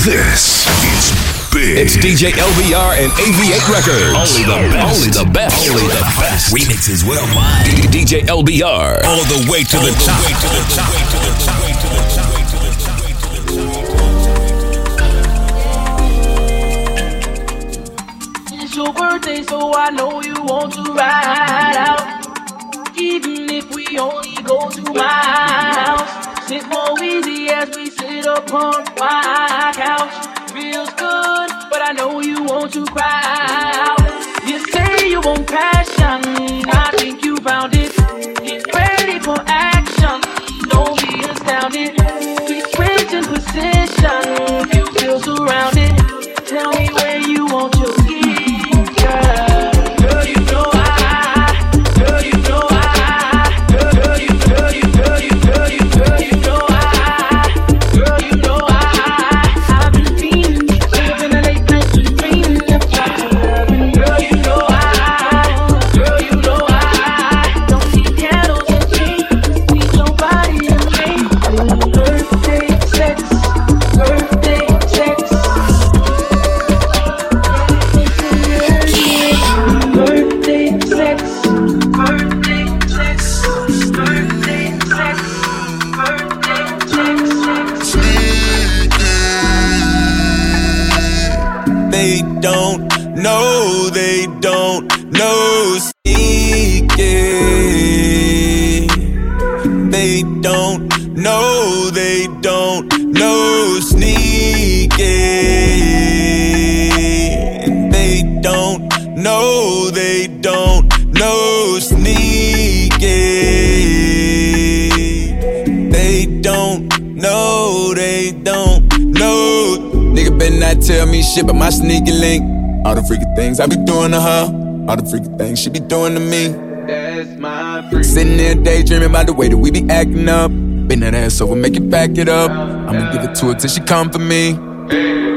This is big. It's DJ LBR and AV8 Records. Only the best. Only the best. Only the best. Remixes worldwide. DJ LBR. All the way to the top. Way to the top. Way to the top. Way to the top. Way to the top. Way to the top. It's your birthday, so I know you want to ride out. Even if we only go to my house. Sit more easy as we sit upon my couch. Feels good, but I know you want to cry out. You say you want passion, I think you found it. Get ready for action, don't be astounded. They don't know, they don't know Nigga better not tell me shit but my sneaky link. All the freaky things I be doing to her, all the freaky things she be doing to me. That's my freak. Sitting there daydreaming about the way that we be acting up. Bend that ass over, make it back it up. I'ma give it to her till she come for me.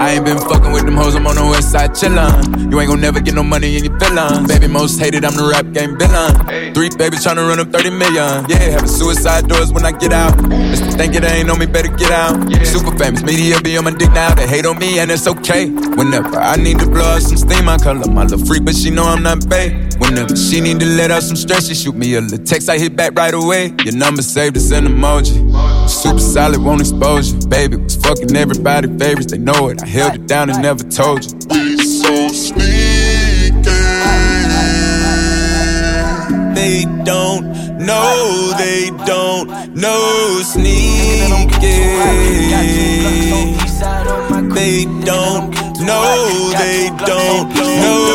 I ain't been fucking with them hoes, I'm on the west side chillin'. You ain't gon' never get no money in your feelings. Baby, most hated, I'm the rap game villain. Three babies tryna run up 30 million. Yeah, having suicide doors when I get out. Just to think it ain't on me, better get out. Super famous, media be on my dick now. They hate on me, and it's okay. Whenever I need to blow out some steam, I call up my little freak, but she know I'm not bae. Whenever she need to let out some stress, she shoot me a little text, I hit back right away. Your number saved, it's an emoji. Super solid, won't expose you. Baby was fucking everybody favorites, they know it. I held it down and never told you. We so sneaky. They don't know, they don't know sneaky. They don't know, they don't know.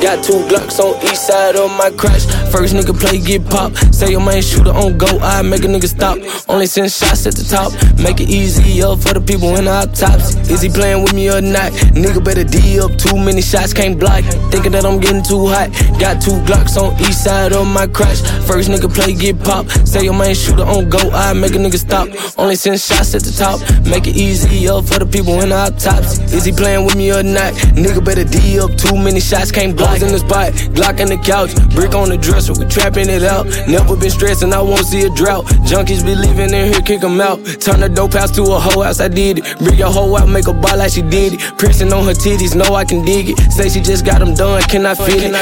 Got two Glocks on each side of my crash. First nigga play, get pop. Say your main shooter on go, I make a nigga stop. Only send shots at the top. Make it easier for the people in the hot tops. Is he playing with me or not? Nigga better D up. Too many shots, can't block. Thinking that I'm getting too hot. Got two Glocks on each side of my crash. First nigga play, get pop. Say your main shooter on go, I make a nigga stop. Only send shots at the top. Make it easier for the people in the hot tops. Is he playing with me or not? Nigga better D up. Too many shots, can't block in the spot. Glock in the couch, brick on the dresser, we trapping it out. Never been stressing, I won't see a drought. Junkies be living in here, kick 'em out. Turn the dope house to a whole house, I did it. Bring your hoe out, make a ball like she did it. Pressing on her titties, know I can dig it. Say she just got them done, can I feel it?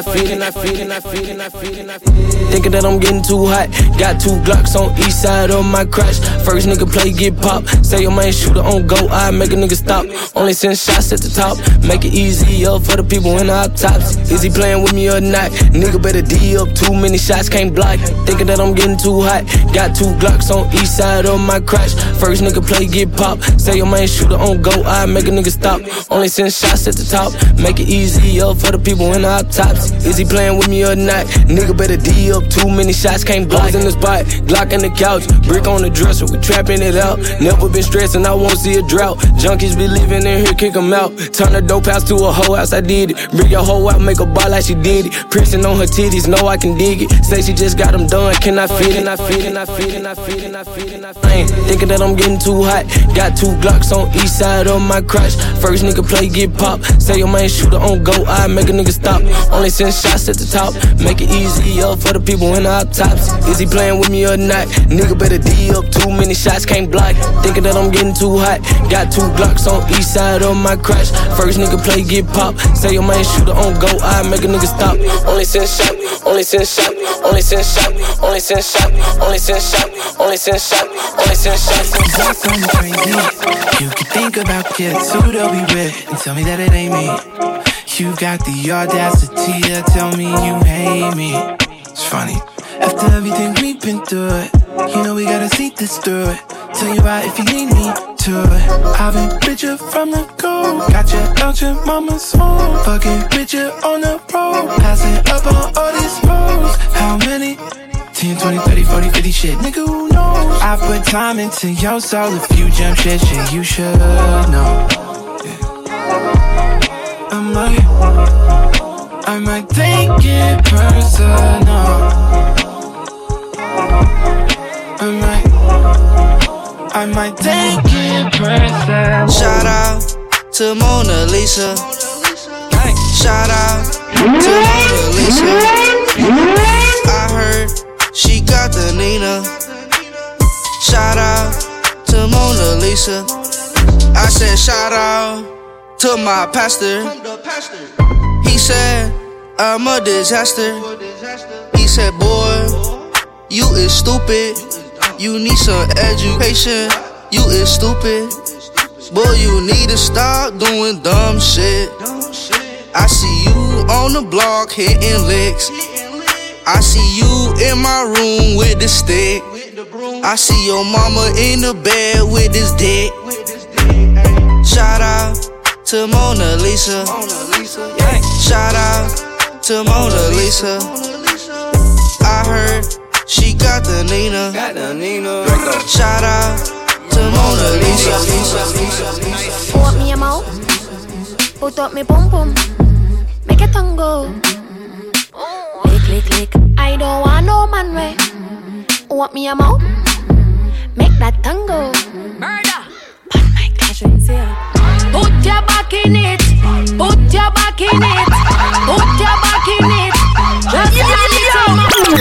Thinking that I'm getting too hot. Got two Glocks on each side of my crash. First nigga play, get pop. Say your main shooter on go, I make a nigga stop. Only send shots at the top. Make it easier for the people in the tops. Is he playing with me or not? Nigga better D up. Too many shots, can't block. Thinking that I'm getting too hot. Got two Glocks on each side of my crash. First nigga play, get pop. Say your main shooter on go, I make a nigga stop. Only send shots at the top. Make it easier for the people in the hot tops. Is he playing with me or not? Nigga better D up. Too many shots, can't block in the spot. Glock in the couch, brick on the dresser, we trapping it out. Never been stressing, I won't see a drought. Junkies be living in here, kick 'em out. Turn the dope house to a whole house, I did it. Bring your hoe out, make a bar like she did it. Pressing on her titties, know I can dig it. Say she just got them done, can I fit it? I fit it? I fit it? I fit it? I fit it? I ain't thinking that I'm getting too hot. Got two Glocks on each side of my crotch. First nigga play, get pop. Say your man shooter on go, I make a nigga stop. Only send shots at the top. Make it easier for the people in the hot tops. Is he playing with me or not? Nigga better D up. Too many shots, can't block. Thinking that I'm getting too hot. Got two Glocks on each side of my crotch. First nigga play, get pop. Say your man shooter on go, I make a nigga stop. Only send shot, only send shot, only send shot, only send shot, only send shot, only send shot, only send shot. That's something crazy. You can think about kids who they'll be with and tell me that it ain't me. You got the audacity to tell me you hate me. It's funny. After everything we've been through you know we gotta see this through. Tell you about if you need me to it. I've been you from the go. Got you out your mama's home. Fucking you on the road. Passing up on all these roads. How many? 10, 20, 30, 40, 50 shit. Nigga, who knows? I put time into your soul. If you jump shit, shit, you should know. Yeah. I might, I might take it personal. I might take it personal. Shout out to Mona Lisa. Shout out to Mona Lisa. I heard she got the Nina. Shout out to Mona Lisa. I said shout out to my pastor. He said I'm a disaster. He said, boy, you is stupid. You need some education. You is stupid. Boy, you need to stop doing dumb shit. I see you on the block hitting licks. I see you in my room with the stick. I see your mama in the bed with this dick. Shout out to Mona Lisa. Shout out to Mona Lisa. I heard she got the Nina. Shout out to Mona Lisa. Want me a mouth? Put up me pum pum. Make it tango. Lick, lick, lick. I don't want no man way. Want me a mouth? Make that tango. Murder. But my casual here. Put your back in it. Put your back in it. Put your back in it. Just yo, yo.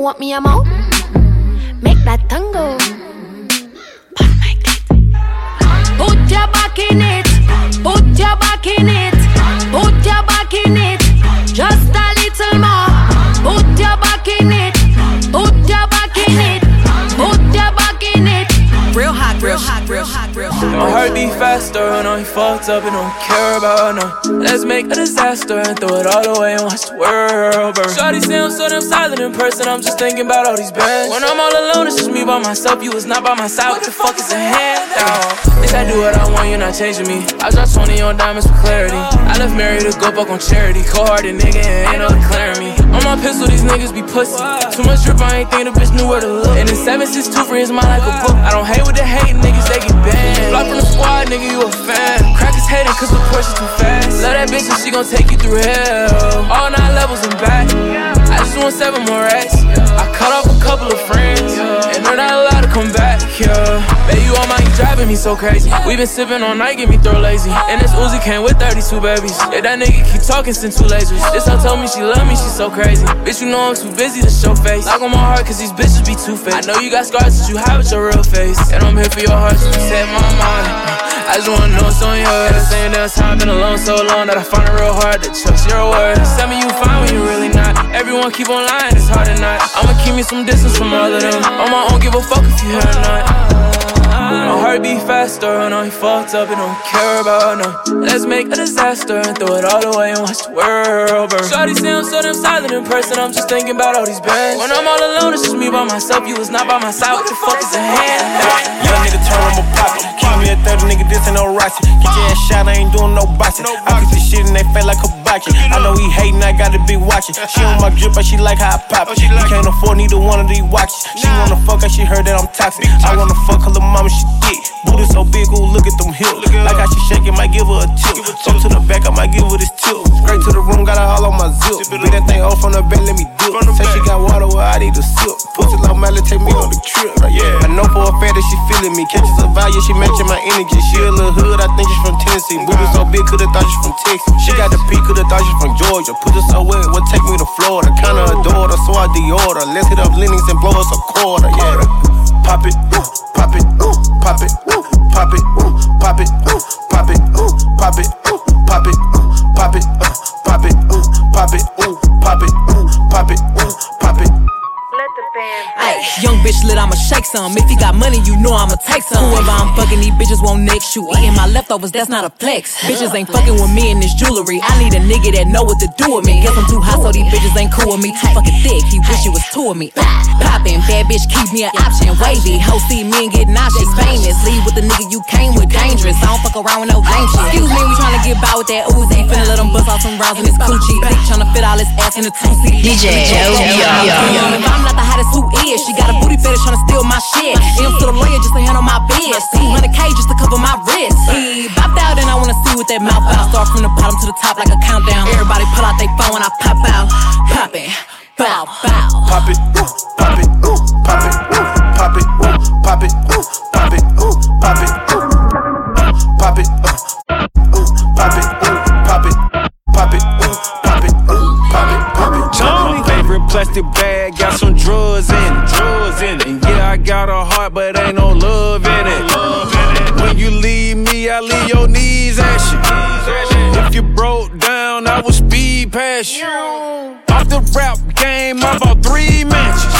Want me a mouth? Make that tango. But my clit. Put your back in it. Put your back in it. My heart beat faster, and I fucked up and don't care about no. Let's make a disaster and throw it all away and watch the world burn. Shorty say I'm so damn silent in person, I'm just thinking about all these bands. When I'm all alone, it's just me by myself, you was not by my side. What the fuck is a handout? Bitch, I do what I want, you're not changing me. I dropped 20 on diamonds for clarity. I left Mary to go fuck on charity. Cold hearted nigga, and ain't no declaring me. On my pistol, these niggas be pussy. Too much drip, I ain't think the bitch knew where to look. And the 762 for mind like a book. I don't hate with the hate, niggas, they get banned. Fly from the squad, nigga, you a fan. Crackers hating cause the is too fast. Love that bitch and she gon' take you through hell. All nine levels and back. I just want seven more racks. I cut off a couple of friends, and they're not come back, yeah. Baby, you on my, driving me so crazy. We been sipping all night, get me throw lazy. And this Uzi came with 32 babies. Yeah, that nigga keep talking, since two lasers. This hoe told me she love me, she so crazy. Bitch, you know I'm too busy to show face. Lock on my heart, cause these bitches be too fake. I know you got scars that you have with your real face. And I'm here for your heart, so set my mind. I just wanna know it's on yours. At same damn time, been alone so long that I find it real hard to trust your words. Tell me you fine when you really not. Everyone keep on lying, hard to not. I'ma keep me some distance from all of them. On my own, give a fuck if you hear or not. My heart beat faster, and I fucked up and don't care about no. Let's make a disaster and throw it all away and watch the world burn. Shorty say I'm so damn silent in person, I'm just thinking about all these bands. When I'm all alone, it's just me by myself. You was not by my side. What the fuck is a hand? Young nigga turn on my Me a 30 nigga, this ain't no rocket. Get your ass shot, I ain't doing no boxing. I put this shit in they face like a bucket. I know he hating, I gotta be watching. She on my drip, but she like how I pop it. He can't afford neither one of these watches. She wanna fuck, cause she heard that I'm toxic. I wanna fuck her little mama, she thick. Booty so big, ooh, look at them hips. Like how she shaking, might give her a tip. Come to the back, I might give her this tip. Straight to the room, got her all on my zip. Beat that thing off on the bed, let me dip. Say she got water, well, I need a sip. Pussy low Miley, take me on the trip. Yeah, I know for a fact that she feeling me. Catches a value, she matching my energy. She a little hood, I think she's from Tennessee. Booty so big, could've thought she's from Texas. She got the P, could've thought she's from Georgia. Pussy so wet, what take me to Florida? Kinda adore her, so I deorder. Let's hit up Lenox and blow us a quarter. Yeah, pop it, ooh, pop it, pop it, ooh, pop it, ooh, pop it, ooh, pop it, ooh, pop it, ooh, pop it, ooh, pop it, uh, pop it, ooh, pop it, ooh, pop it, ooh, pop it, ooh, pop it. Ay, young bitch lit, I'ma shake some. If you got money, you know I'ma take some. Whoever I'm fucking, these bitches won't next you. Eating my leftovers, that's not a flex. Bitches ain't fucking with me in this jewelry. I need a nigga that know what to do with me. Guess I'm too hot, so these bitches ain't cool with me. Too fucking thick, he wish he was two of me. Uh, poppin', bad bitch, keep me an option. Wavy, ho, see me and get nauseous. Famous, leave with the nigga you came with, dangerous. I don't fuck around with no game shit. Excuse me, we tryna get by with that Uzi. Finna let him bust off some rounds in his coochie. Dick tryna fit all his ass in a two seat. DJ LBR. If I'm not the hottest, who is? She got a booty fetish tryna steal my shit. M's to the lawyer just to handle my biz. 200k just to cover my wrist. He bopped out and I wanna see what that mouth out. Start from the bottom to the top like a countdown. Everybody pull out their phone when I pop out. Pop it. Bow, bow. Pop it, ooh, pop it, ooh, pop it, ooh, pop it, ooh, pop it, ooh, pop it, ooh, pop it, ooh, pop it, uh, ooh, pop it, ooh, pop plastic bag got some drugs in it, drugs in it. And yeah, I got a heart, but ain't no love in it. When you leave me, I leave your knees ashy. If you broke down, I would speed past you. Off the rap game, I bought three matches.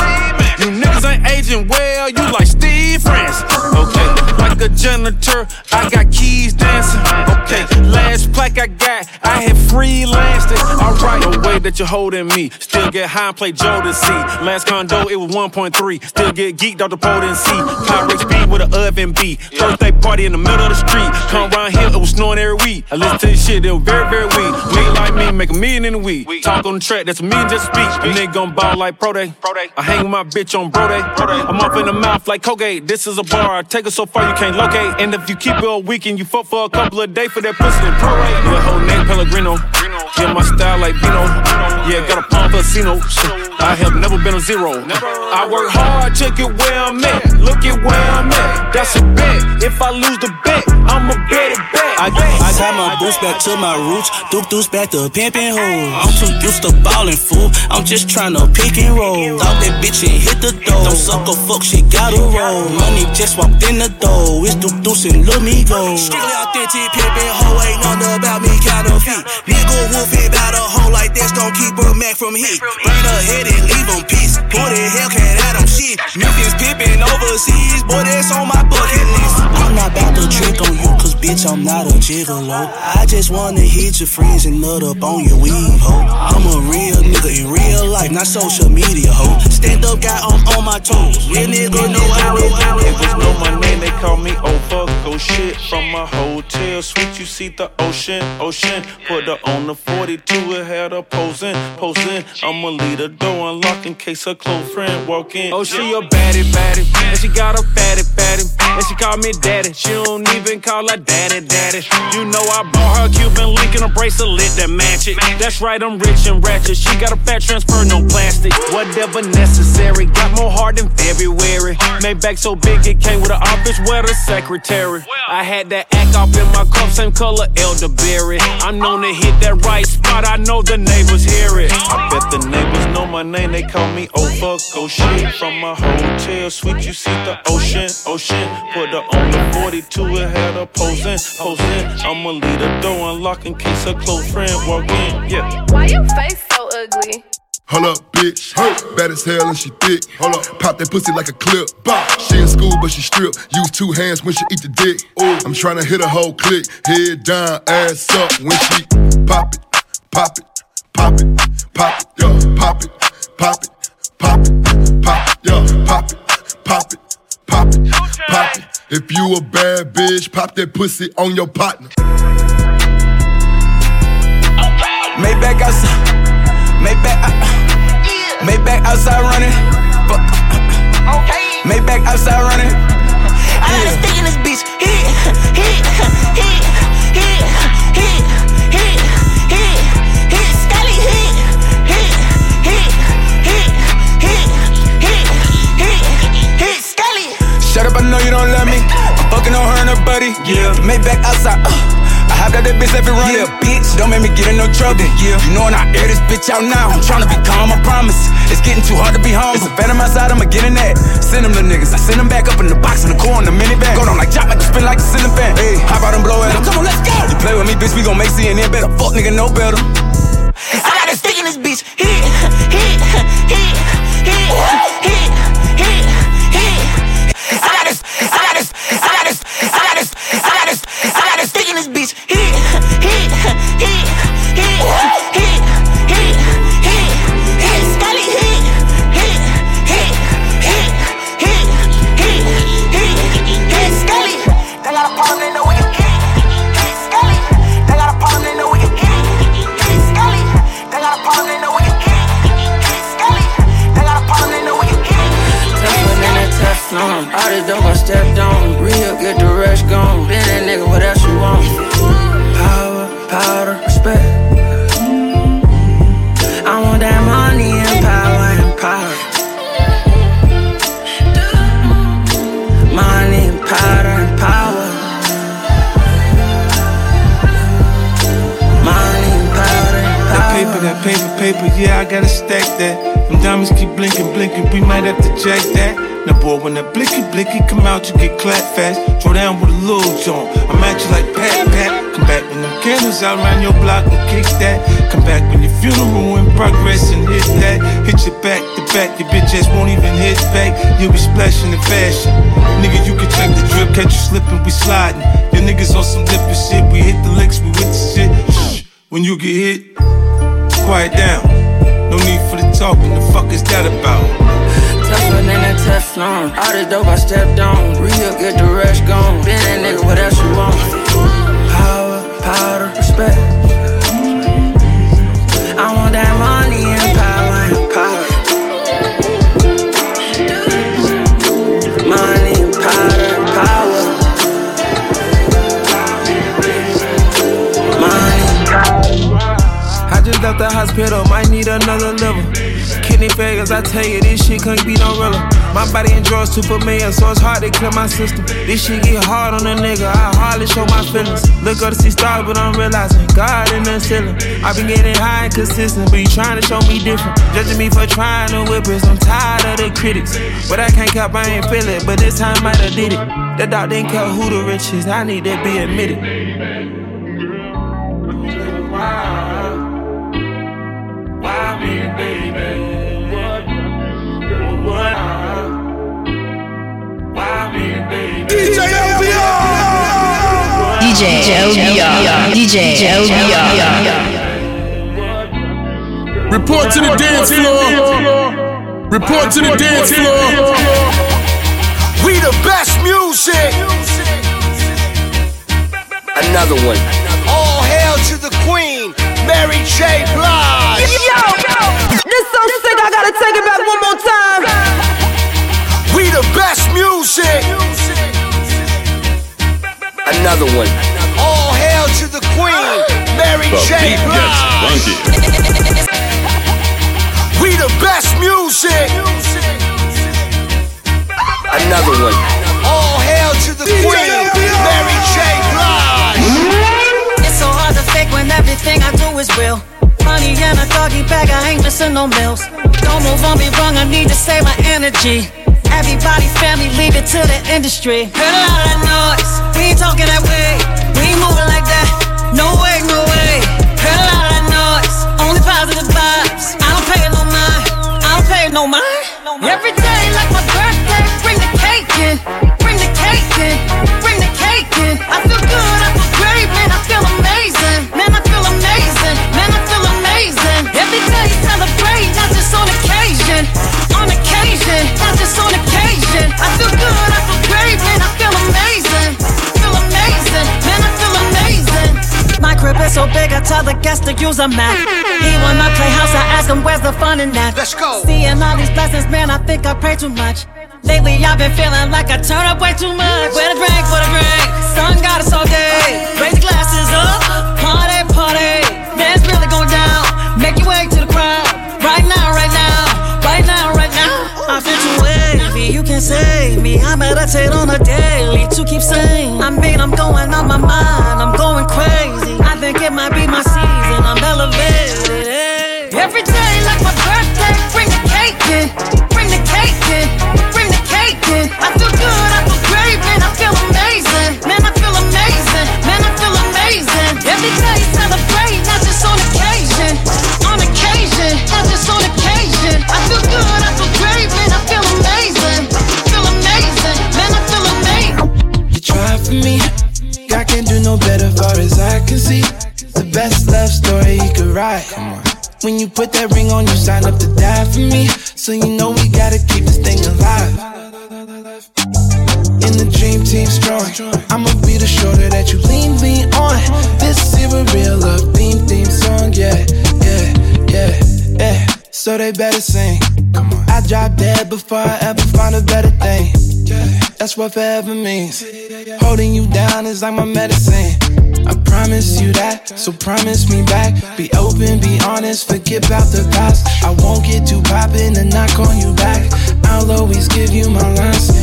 You niggas ain't aging well, you like Steve Francis. Okay, like a janitor, I got keys dancing. Okay, last plaque I got, I had freelanced it. Alright, no way that you're holding me. Still get high and play Jodeci. Last condo, it was 1.3. Still get geeked off the potency. Pyrex speed with an oven B. Birthday party in the middle of the street. Come around here, it was snowing every week. I listen to this shit, it was very, very weak. Nigga like me, make a million in a week. Talk on the track, that's a million just speak. A nigga gon' ball like Pro Day. I hang with my bitch on Bro Day. I'm up in the mouth like Colgate. This is a bar. I take it so far you can't locate. And if you keep it all weekend, you fuck for a couple of days for that pussy and prorate. Your whole name Pellegrino. Yeah, my style like Vino. Yeah, got a palm for casino. I have never been a zero. I work hard, check it where I'm at. Look at where I'm at. That's a bet. If I lose the bet, I'ma bet it back. I, I got my boots back to my roots, Duke deuce back to pimpin' hoes. I'm too used to ballin' fool. I'm just tryna pick and roll. Thought that bitch and hit the door. Don't suck a fuck, she gotta roll. Money just walked in the door. It's Duke deuce and let me go. Strictly authentic pimpin' hoe, ain't nothing about me counterfeit. Nigga wolfing about a hoe like this, don't keep her Mac from hit. Burn her head and leave them peace. Boy, the hell can't them shit. Memphis pimpin' overseas, boy, that's on my bucket list. I'm I'm not about to trick on you, cause bitch, I'm not a gigolo. I just wanna hit your friends and nut up on your weave, ho. I'm a real nigga in real life, not social media, ho. Stand up guy, I'm on my toes. Real nigga know how it Niggas know my name, they call me over. Go shit from my hotel suite, you see the ocean, ocean. Put her on the 42, it had her posing, posing. I'ma leave the door unlocked in case her close friend walk in. Oh, she a baddie, baddie, and she got a fatty, fatty, and she call me daddy. She don't even call her daddy, daddy. You know I bought her Cuban link and a bracelet that match it. That's right, I'm rich and ratchet. She got a fat transfer, no plastic. Whatever necessary, got more heart than February. Made back so big it came with an office where the secretary. I had that act off in my cup, same color elderberry. I'm known to hit that right spot. I know the neighbors hear it. I bet the neighbors know my name, they call me Oh fuck, oh shit from my hotel suite, you see the ocean, ocean. Put her on the 42, it had her posing, posing. I'ma leave the door unlocked in case her close friend walk in. Yeah. Why your face so ugly? Hold up, bitch. Bad as hell and she thick. Hold up. Pop that pussy like a clip. She in school, but she strip. Use two hands when she eat the dick. Ooh. I'm trying to hit a whole click. Head down, ass up when she pop it, pop it, pop it, pop it, yo. Pop it, pop it, pop it, pop it, yo. Pop it, pop it, pop it, pop it. If you a bad bitch, pop that pussy on your partner. Maybach outside, Maybach, uh, Maybach outside running. Fuck. Okay. Maybach outside running. I got a stick in this bitch. Hit, hit, hit, hit, hit, hit, up, I know you don't love me. I'm fucking on her and her buddy. Yeah. Maybach outside. Uh. I hopped out that bitch every run. Yeah, bitch. Don't make me get in no trouble. Yeah. You know when I air this bitch out now. I'm tryna be calm, I promise. It's getting too hard to be home. It's a phantom outside, I'ma get in that. Send them the niggas. I send them back up in the box in the core in the minivan. Go on like chop, you spin like a ceiling fan. Hey, hop out and blow at. Come on, let's go. You play with me, bitch, we gon' make CNN better. Fuck nigga, no better. I got a stick in this bitch. Hit, hit, hit, diamonds keep blinking, blinking, we might have to jack that. Now, boy, when that blicky, blicky come out, you get clapped fast. Throw down with a little joint. I'm at you like pat, pat. Come back when them candles out around your block and kick that. Come back when your funeral in progress and hit that. Hit your back to back, your bitch ass won't even hit back. You'll be splashing in fashion. Nigga, you can check the drip, catch you slipping, we sliding. Your niggas on some different shit, we hit the licks, we with the shit. Shh. When you get hit, quiet down. No need talking, the fuck is that about? Tougher than that Teflon. All this dope I stepped on. Real, get the rush gone. Been that nigga, what else you want? Power, powder, respect. I want that money and power and power. Money and powder and power. Money power. I just left the hospital, might need another liver. Kidney failures, I tell you, this shit couldn't be no realer. My body and drugs too familiar, so it's hard to clear my system. This shit get hard on a nigga, I hardly show my feelings. Look up to see stars, but I'm realizing God in the ceiling. I been getting high and consistent, but you trying to show me different. Judging me for trying to whip it, I'm tired of the critics. But I can't cap, I ain't feel it, but this time I done did it. The dog didn't care who the rich is, I need to be admitted. DJ LBR. DJ LBR. Report to the dance floor. Report to the dance floor. We the best music. Another one. All hail to the queen, Mary J. Blige. Yo, this so sick, I gotta take it back one more time. We the best music. Another one. All hail to the queen, Mary The J. Blige. We the best music. Another one. All hail to the queen, Mary J. Blige. It's so hard to fake when everything I do is real. Money in a doggy bag, I ain't missing no meals. Don't move on me wrong, I need to save my energy. Everybody's family, leave it to the industry. Heard a lot of that noise, we ain't talking that way. We ain't moving like that, no way, no way. Heard a lot of that noise, only positive vibes. I don't pay no mind, I don't pay no mind. Every day like my birthday, So big, I tell the guests to use a map. He wanna play house, I ask him where's the fun in that. Let's go. Seeing all these blessings, man, I think I pray too much. Lately I've been feeling like I turn up way too much. Where the drink, where the drink? Sun got us all day. Raise the glasses up, party, party. Dance really going down. Make your way to the crowd. Right now, right now, right now, right now. I feel too wavy, you can save me. I meditate on a daily to keep sane. I mean, I'm going on my mind, I'm going crazy. I think it might be my season, I'm elevated. hey. Every day, like my birthday, bring the cake in, bring the cake in, bring the cake in. I feel good, I feel great, man, I feel amazing. Man, I feel amazing, man, I feel amazing. Every day, celebrate, not just on occasion, on occasion, not just on occasion. I feel good, I feel great, man, I feel amazing, feel amazing, man, I feel amazing. You try for me, God can't do no better, far as I can see. The best love story you could write. When you put that ring on, you sign up to die for me. So you know we gotta keep this thing alive. In the dream team strong, I'ma be the shoulder that you lean, lean on. This is a real love theme, theme song, yeah, yeah, yeah, yeah. So they better sing. I drop dead before I ever find a better thing. That's what forever means. Holding you down is like my medicine. I promise you that, so promise me back. Be open, be honest, forget about the past. I won't get too poppin' and knock on you back. I'll always give you my last.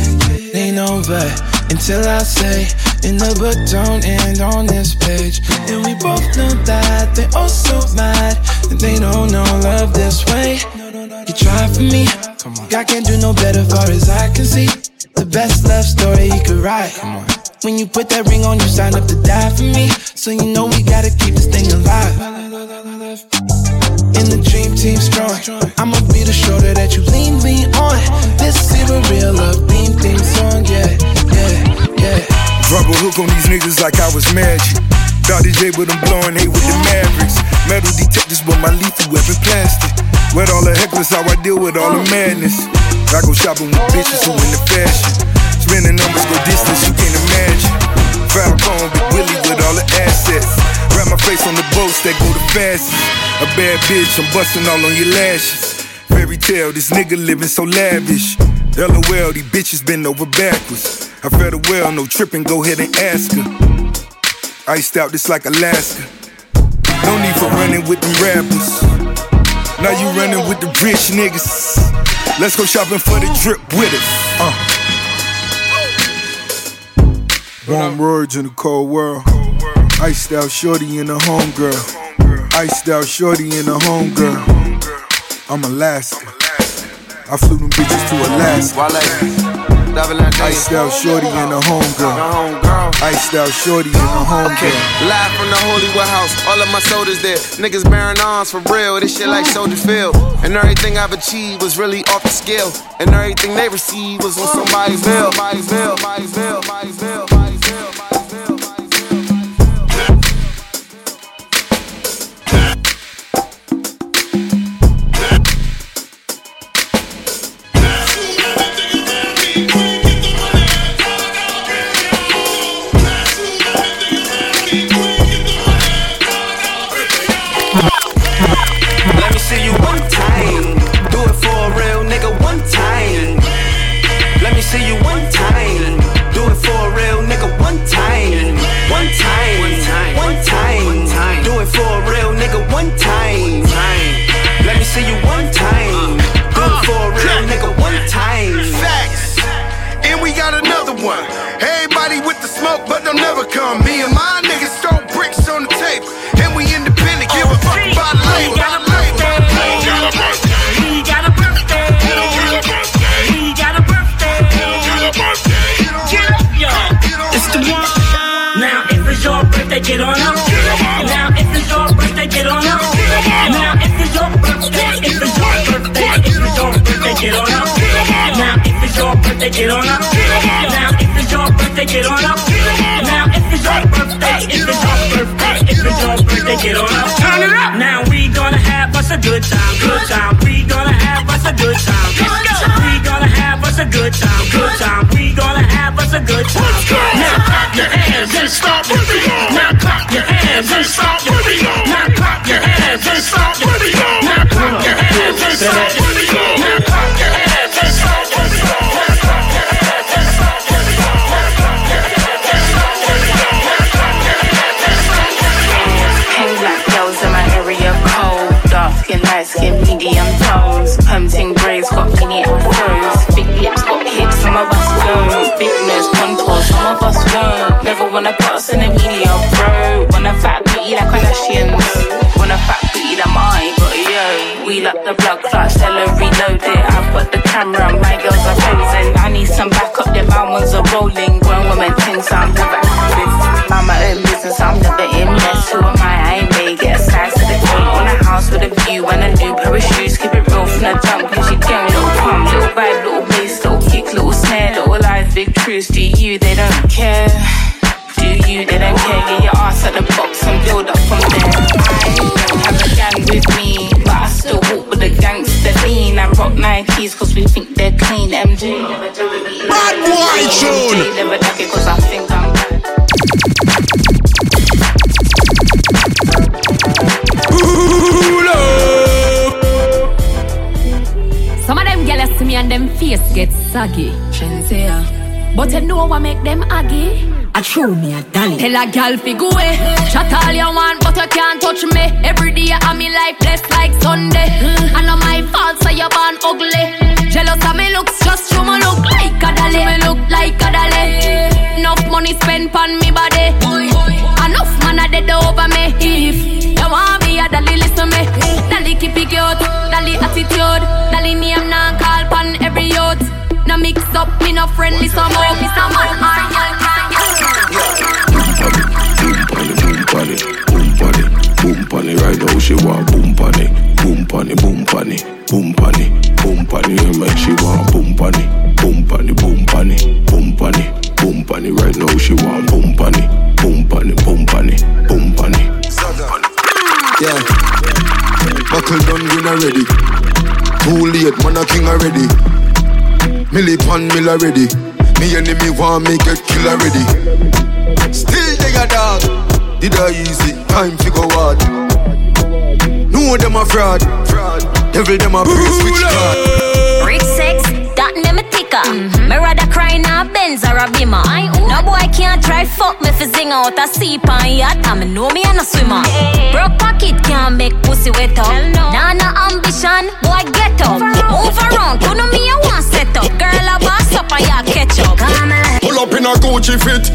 Ain't over until I say, in the book don't end on this page. And we both know that they all so mad that they don't know love this way. You try for me, God can't do no better, far as I can see. The best love story you could write. When you put that ring on, you sign up to die for me. So you know we gotta keep this thing alive. In the dream team strong, I'ma be the shoulder that you lean, lean on. This is real love theme, theme song, yeah, yeah, yeah. Drop a hook on these niggas like I was magic. Dr. J with them blowing hate with the Mavericks. Metal detectors, but my lethal weapon plastic. With all the hecklers, how I deal with all the madness. I go shopping with bitches who in the fashion. Spending numbers go distance you can't imagine. Falcon, Big Willie with all the assets. Wrap my face on the boats that go the fastest. A bad bitch, I'm busting all on your lashes. Fairy tale, this nigga living so lavish. LOL, these bitches been over backwards. I fed her well, no tripping, go ahead and ask her. Iced out this like Alaska. No need for running with them rappers. Now you running with the rich niggas. Let's go shopping for the drip with us. Uh. Warm words in the cold world. Iced out shorty and a homegirl. Iced out shorty and a homegirl. I'm Alaska. I flew them bitches to Alaska. Iced out shorty and a homegirl. Iced out shorty and a homegirl. Okay, live from the Hollywood house, all of my soldiers there. Niggas bearing arms for real, this shit like Soldier Field. And everything I've achieved was really off the scale. And everything they received was on somebody's bill. Somebody's bill, somebody's bill, somebody's bill, somebody's bill, somebody's bill. Get on up. Now if it's your birthday, get on up. Now it's your birthday, it's your birthday, it's your birthday, get on up. Now it's your birthday, get on up. Now it's your birthday, get on up. Now it's your birthday, it's your birthday, it's your birthday, get on up. Turn it up. Now we gonna have us a good time, good time. We gonna have us a good time. We gonna have us a good time, good time. We gonna have us a good time. Now clap your hands and stop where go. Now clap your hands and stop where we go. Now clap your hands and stop where we go. Now clap your hands and stop where we go. Now clap your hands and stop where we go. Now clap your hands and stop where we go. Now clap your hands and won't. Never wanna put us in a video, bro. Wanna fat booty like Kardashians. Wanna fat booty like mine, but yo. We like the blood clot, Stella reload it. I've got the camera, my girls are posing. I need some backup, them my ones are rolling. Grown women things I'm never active. Mind my own business, I'm never in mess. But you know what make them aggy? I show me a dolly. Tell a gal fi go away. Chat all you want, but you can't touch me. Every day I'm me life blessed like Sunday. I know my fault, so you born ugly. Jealous of me looks, just show me look like a dolly. Me look like a dolly. Enough money spent on me body. Enough man a dead over me. If you want me, a dolly listen me. Dolly keep it cute, dolly attitude, No mix up, me no friendly some more. Me some man or girl can't get boom pon it, boom pon it, right now she want boom pon it, boom pon it, boom pon it, boom pon it, boom pon it, you make she want boom pon it, boom pon it, boom pon it, boom pon it, boom pon it, right now she want boom pon it, boom pon it, boom pon it, boom pon it. Yeah. Buckle done, win already. Too late, man, a king already. Millie pan mill already. Me enemy want me get kill already. Still they a dog. Did I easy? Time fi go hard. Know them a fraud. Devil them a priest which God. Rich sex, that name a ticker. Me rather cry in a Benz or a Beamer. No boy can't try fuck me fi sing out a seep on yacht. And me know me and a swimmer. Broke pocket can't make pussy wet up. Nah, no ambition, boy get up. Move around, you know me I want set up. Girl a boss up and ya catch up. Pull up in a Gucci fit.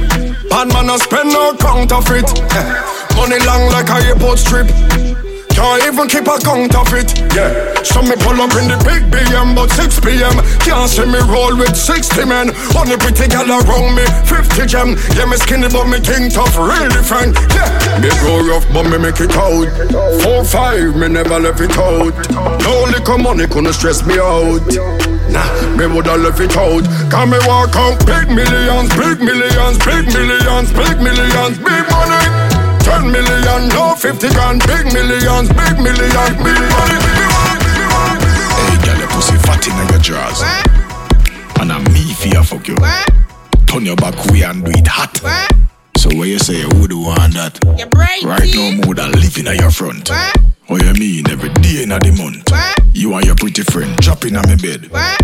Bad man a spend no counterfeit. Money long like a airport strip. Can't even keep a counterfeit. Yeah. So me pull up in the big BM, but 6 p.m. Can't see me roll with 60 men. Only pretty gal around me, 50 gem. Yeah, me skinny, but me king tough, real different. Yeah. Me grow rough, but me make it out. 4-5, me never left it out. No liquor money couldn't stress me out. Nah, me woulda left it out. Can me walk out big millions, big millions, big millions, big millions, big money. 10 million, no 50 grand, big millions, big millions, big money, big money, big money. Hey, girl, your pussy fat in your drawers. And I'm me fear fuck you. Turn your back way and do it hot. So what you say, who do want that? Right now, more than living at your front. What Oh, you mean every day in the month? You and your pretty friend dropping on my bed. What?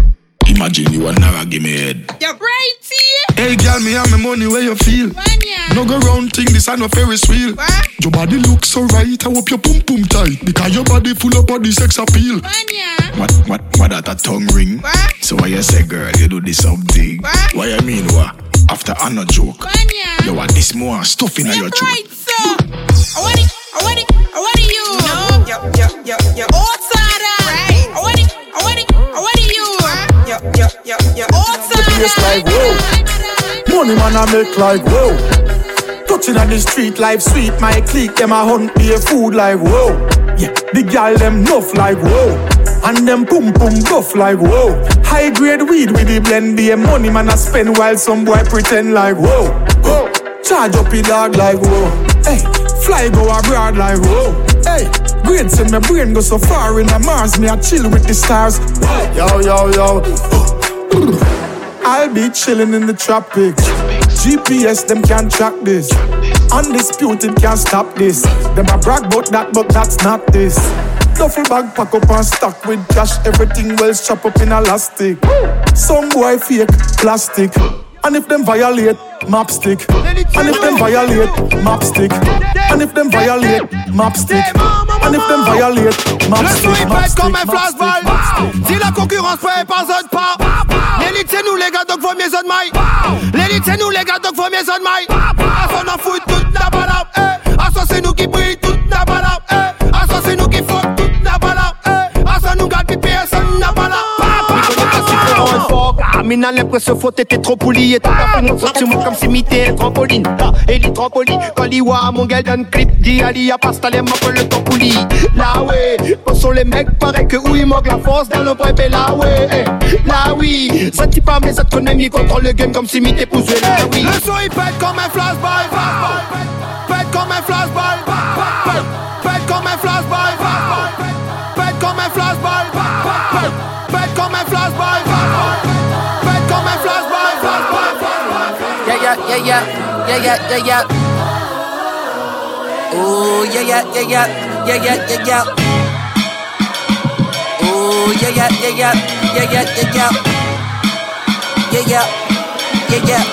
Imagine you and Nara give me head. You're brighty. Hey, girl, me and my money where you feel. No go round thing, this ain't no Ferris wheel. Your body looks so right, I hope your pum pum tight. Because your body full of body sex appeal. What, what, what that a tongue ring? What? So why you say, girl, you do this something? Why you mean what? After I no joke. You want this more stuff in your throat. Right, so. I want it, I want it yo, yo, yo, yo. Outsider. Right. What do, what do, what do you? Yo, yo, yo, yo. Outsider. It's like. Money man I make like whoa. Touching on the street life sweet. My clique them a hunt me a food like whoa. Yeah, the gal them nuff like whoa. And them boom boom buff like whoa. High grade weed with the blend be a money man I spend while some boy pretend like whoa. Whoa. Charge up the dog like whoa. Hey, fly go abroad like whoa. Hey, send my brain go so far in a Mars, me I chill with the stars. Yo yo yo. I'll be chilling in the tropics. GPS them can't track this. Undisputed can't stop this. Them a brag about that, but that's not this. Duffel bag pack up and stock with cash. Everything well strap up in elastic. Some boy fake plastic. And if them violate, map stick. And if them violate, map stick. And if them violate, map stick. And if them violate, map Le stick. son il map pète comme un flashball. Si la concurrence présente pas. L'élite c'est nous les gars, donc faut mieux zone maille. L'élite c'est nous les gars, donc faut mieux zone maille. À son en fout Mina l'impression faut t'étais trop poli Et t'as pas fait mon moi comme si m'était trampoline Là, et les trampolines Quand l'iwa mon gars donne clip Dit Ali a pas stallé m'appelle le temps poli Là ouais, pensons les mecs Paraît que oui, manque la force dans le mais là ouais eh, Là oui, ça t'y pas mais ça te connaît Mi contrôle le game comme si m'était poussé là oui. Le son il pète comme un flashball Pète comme un flashball Yeah, yeah, yeah, yeah, yeah, yeah, yeah, yeah. Oh, yeah, yeah, yeah, yeah, yeah, yeah, yeah, yeah. Oh, yeah, yeah, yeah, yeah, yeah, yeah, yeah, yeah. Yeah, yeah, yeah, yeah.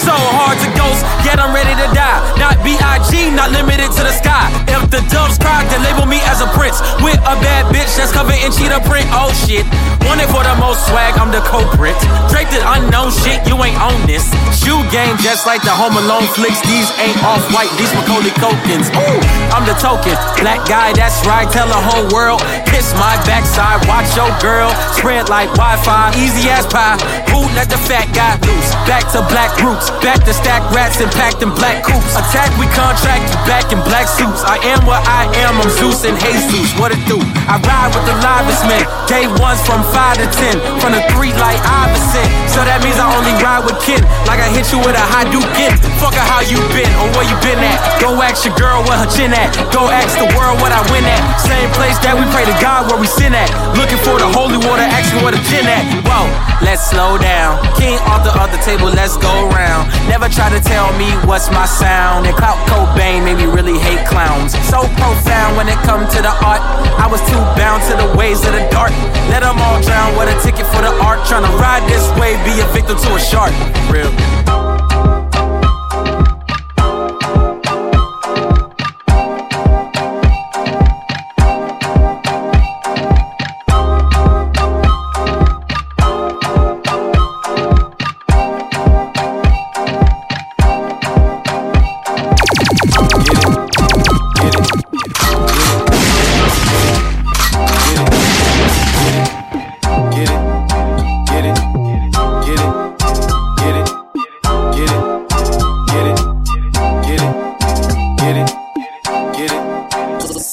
So hard to ghost, yet I'm ready to die. Not B.I.G., not limited to the sky. If the doves cry, then label me as a prince. With a bad bitch that's covered in cheetah print. Oh shit. Wanted for the most swag, I'm the culprit. Draped in unknown shit, you ain't on this. Shoe game just like the Home Alone flicks. These ain't off white, these Macaulay Culkins. Ooh, I'm the token. Black guy, that's right, tell the whole world. Kiss my backside, watch your girl. Spread like Wi Fi, easy as pie. Who let the fat guy loose? Back to black roots, back to stack rats and packed in black coops. Attack, we contract back in black suits. I am what I am, I'm Zeus and Jesus. What it do? I ride with the livest men. Day ones from 5 to 10. From the 3 like Iverson. So that means I only ride with kin. Like I hit you with a high duke in. Fuck how you been or where you been at. Go ask your girl where her chin at. Go ask the world what I win at. Same place that we pray to God where we sin at. Looking for the holy water, ask me where the gin at. Whoa, let's slow down. King off the other table, let's go round. Never try to tell me what's my sound. And Clout Cobain made me really hate clowns. So profound when it come to the art. I was too bound to the ways of the dark. Let them all drown with a ticket for the art. Tryna ride this wave, be a victim to a shark. Real.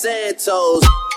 Santos.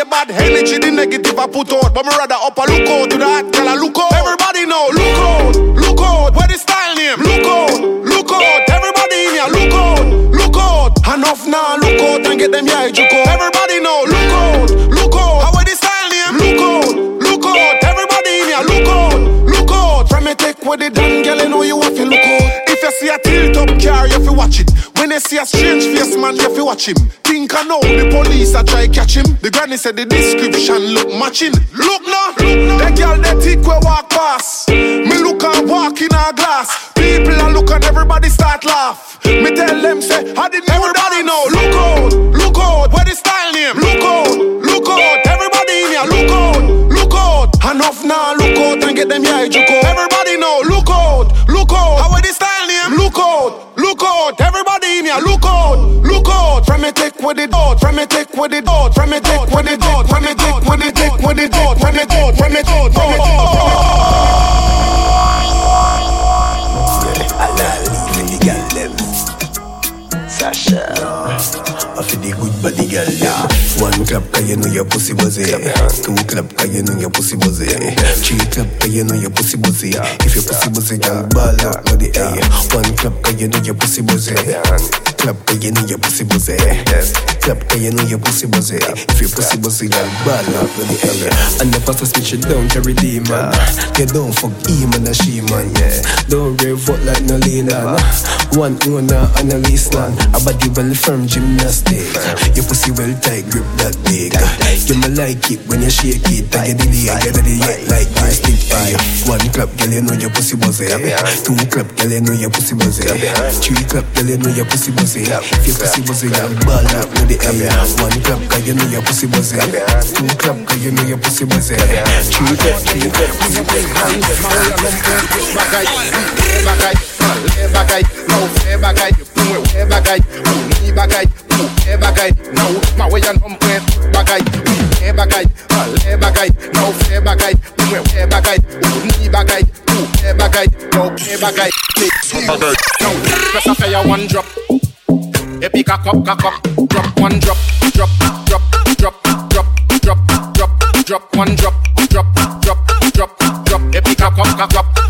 A bad energy, the negative I put out. But me rather up a look out to that girl a look out. Everybody know, look out, look out. Where the style name? Look out, look out. Everybody in here, look out, look out. Enough now, look out and get them yeah, juke out. Everybody know, look out, look out. How where the style name? Look out, look out. Everybody in here, look out, look out. From me take what they done, girl, you know you see a tilt up car, you to watch it. When you see a strange face man, you to watch him. Think I know the police a try catch him. The granny said the description look matching. Look now, look now. Girl that tick we walk past. Me look and walk in a glass. People are look and everybody start laugh. Me tell them say, I didn't everybody know. Look out, look out. Where the style name? Look out, look out. Everybody in here, look out, look out. Enough now, look out and get them yeah, juke out. With it out, from me take with it out, from me take with it out, from me take with it, take with it out, from me take, from me take, from me Sasha. I feel the good body girl. One clap, cause you know your pussy buzzy. Two clap, cause you know your pussy buzzy. Three clap, cause you know your pussy buzzy. If your pussy buzzy, girl, ball out, the. One clap, cause you know your pussy buzzy. Clap, cause you know your pussy buzzy. Clap, cause you know your pussy buzzy. If your pussy buzzy, girl, ball out, know the air. And the pastor switch it down, carry the man. You don't fuck him and a she man, yeah. Don't rev up like no leaner. One owner and a lease land. A body well firm gymnastic. Your pussy well tight, grip that big. You me like it when you shake it. And you delay, you ready yet like you stick eye. One clap, girl, you know your pussy buzzy. Two clap, girl, you know your pussy buzzy. Three clap, girl, you know your pussy buzzy. If your pussy buzzy, girl, ball out with the air. One clap, girl, you know your pussy buzzy. Two clap, girl, you know your pussy buzzy. Three clap, three clap, pussy lè bagay Nou fè bagay, pou mwen wè bagay Ou ni bagay, pou mwen bagay Nou ma wè yan om pren bagay Ou fè bagay, an lè bagay Nou fè bagay, pou mwen wè bagay Ou ni bagay, pou mwen bagay Nou fè bagay, lè bagay Nou fè sa fè ya one drop E pi kakop, kakop Drop one drop, drop, drop, drop, drop, drop, drop, drop One drop, drop, drop, drop, drop E pi kakop, kakop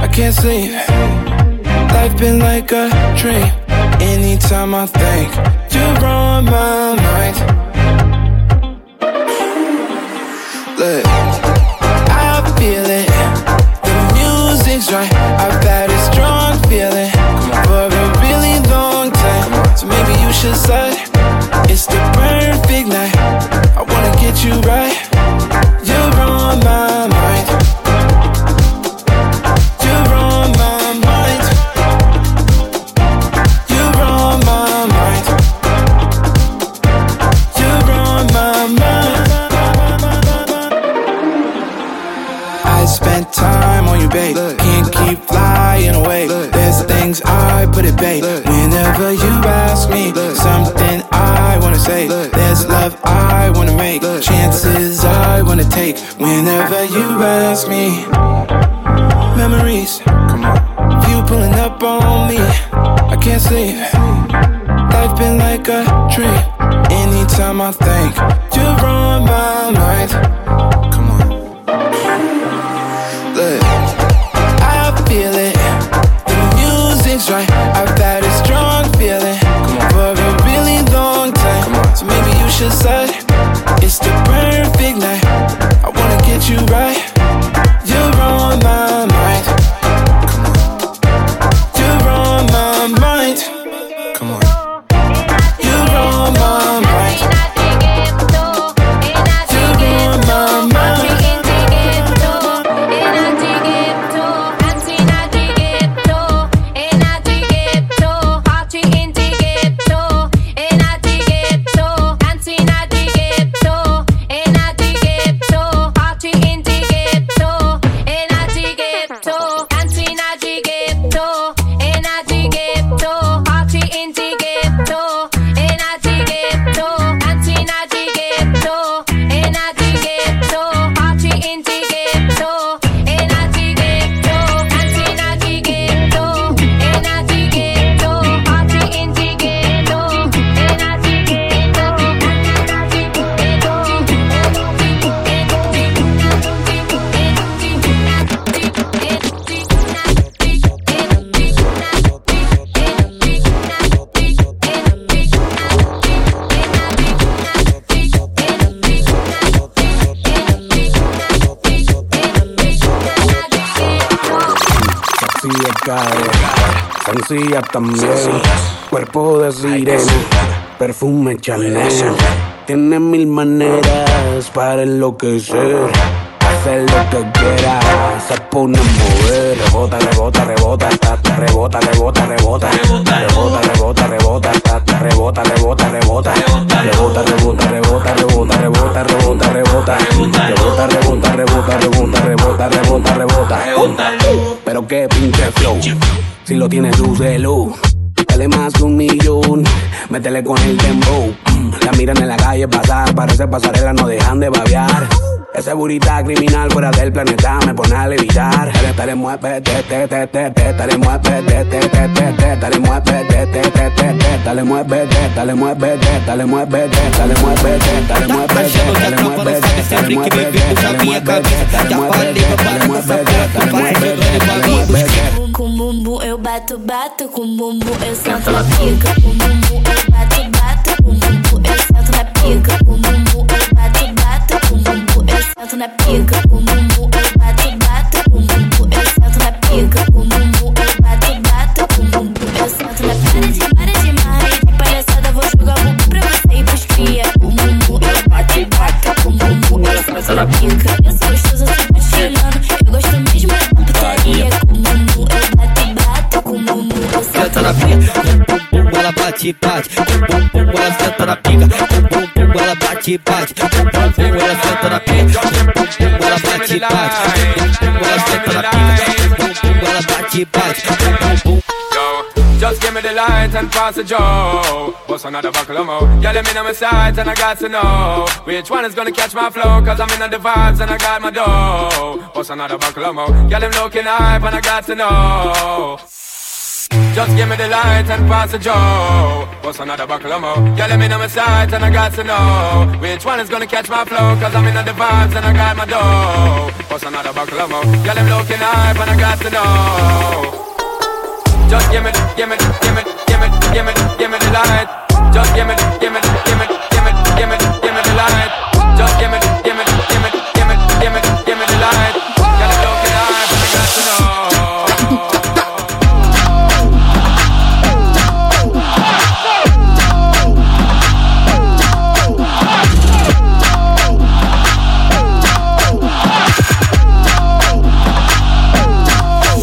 I can't sleep. Life been like a dream. Anytime I think you're on my mind. Look, también. Cuerpo de sirena, perfume Chanel. Tiene mil maneras para enloquecer. Hacer lo que quiera, se pone a mover. Rebota, rebota, rebota, tata, rebota, rebota, rebota. Rebota, rebota, rebota, tata, rebota, rebota, rebota. Rebota, rebota, rebota, rebota, rebota, rebota, rebota. Rebota, rebota, rebota, rebota, rebota, rebota, rebota. Pero qué pinche flow si lo tienes luz. Dale más un millón, métele con el dembow. La miran en la calle pasar, parece pasarela, no dejan de babear. Ese burita criminal fuera del planeta me pone a levitar. Dale, mueve, te, te, te, te, te, mueve, te, te, te, te, te, mueve, te, te, te, te, te, dale, mueve, te, mueve, te, mueve, te, mueve, te, mueve, te, mueve, te, mueve, te, mueve, te, mueve, te, mueve, te, mueve, te. Com bumbum eu bato, bato, com bumbum pica. Com bumbum eu bato, bato, com bumbum eu sento na pica. Na pica. Com bumbum eu bato, bato, com bumbum eu sento na pica. Com bumbum eu bato, bato, com bumbum eu sento na pica. De, para de de palhaçada vou jogar bumbum pra você e pros cria. Com bumbum eu bato, bato, com bumbum eu sento na pica. Eu sou gostosa, sou putilhando, eu gosto mesmo da putaria. Com bumbum eu bato, bato, com bumbum eu sento na pica. Ela bate, bate. Bum, bum, bum, ela senta na pica. Bum, bum, bum, ela bate, bate. Ela senta na ela bate, bate. Ela senta na ela bate, bate. Just give me the light and pass the joe. What's another buckle of more? Yeah, let me know my sights and I got to know which one is gonna catch my flow. Cause I'm in the vibes and I got my dough. What's another buckle of more? Yeah, them looking hype and I got to know. Just give me the light and pass the joe. What's another buckle of more? Yeah, let me know my sights and I got to know which one is gonna catch my flow. Cause I'm in the vibes and I got my dough. What's another buckle of more? Yeah, them looking hype and I got to know. Just give me, give me, give me, give me, give me, give me the light. Just give me, give me, give me, give me, give me, give me the light. Just give me, give me, give me,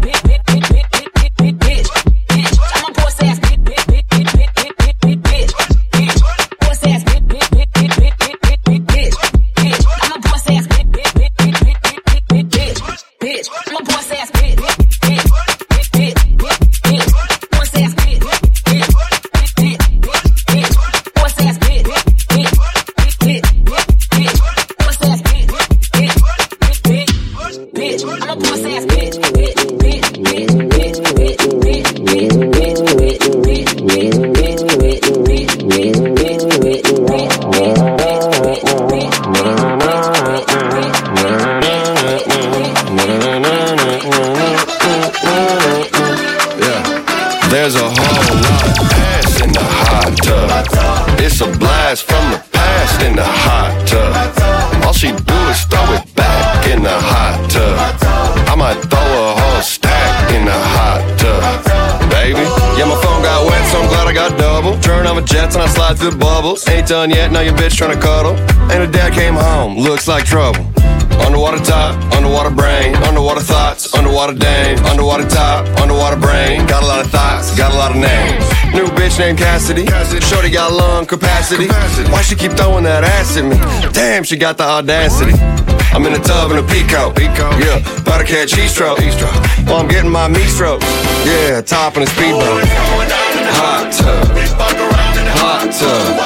bitch, bitch, bitch, bitch, slide through the bubbles. Ain't done yet, now your bitch tryna cuddle. And her dad came home, looks like trouble. Underwater top, underwater brain, underwater thoughts, underwater dame, underwater top, underwater brain. Got a lot of thoughts, got a lot of names. New bitch named Cassidy. Shorty got lung capacity. Why she keep throwing that ass at me? Damn, she got the audacity. I'm in the tub in a peacoat. Yeah, about to catch heat stroke. Oh, I'm getting my meat stroke. Yeah, top in a speedboat. Hot tub. Hot tub.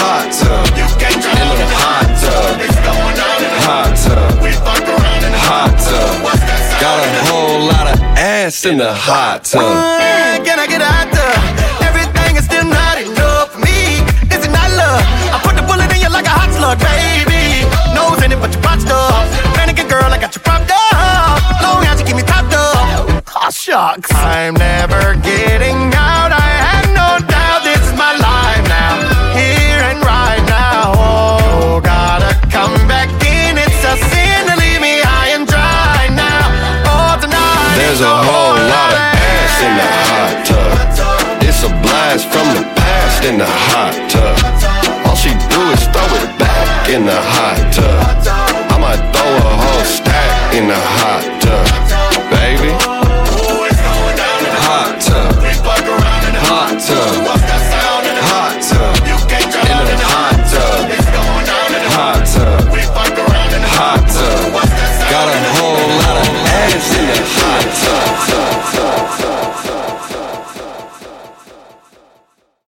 Hot tub. In the hot tub. Hot tub. Hot tub. Got a whole lot of ass in the hot tub. Can I get out there? Everything is still not enough for me. Is it not love? I put the bullet in you like a hot slug, baby. Nose in it, but you botched up. Mannequin girl, I got you propped up. Long as you keep me topped up. Oh, shucks. I'm never getting out. I Here right now. Oh, gotta come back in. It's a sin to leave me high and dry now. Oh, tonight. There's a whole lot of ass in the hot tub. It's a blast from the past in the hot tub. All she do is throw it back in the hot tub. I might throw a whole stack in the hot tub,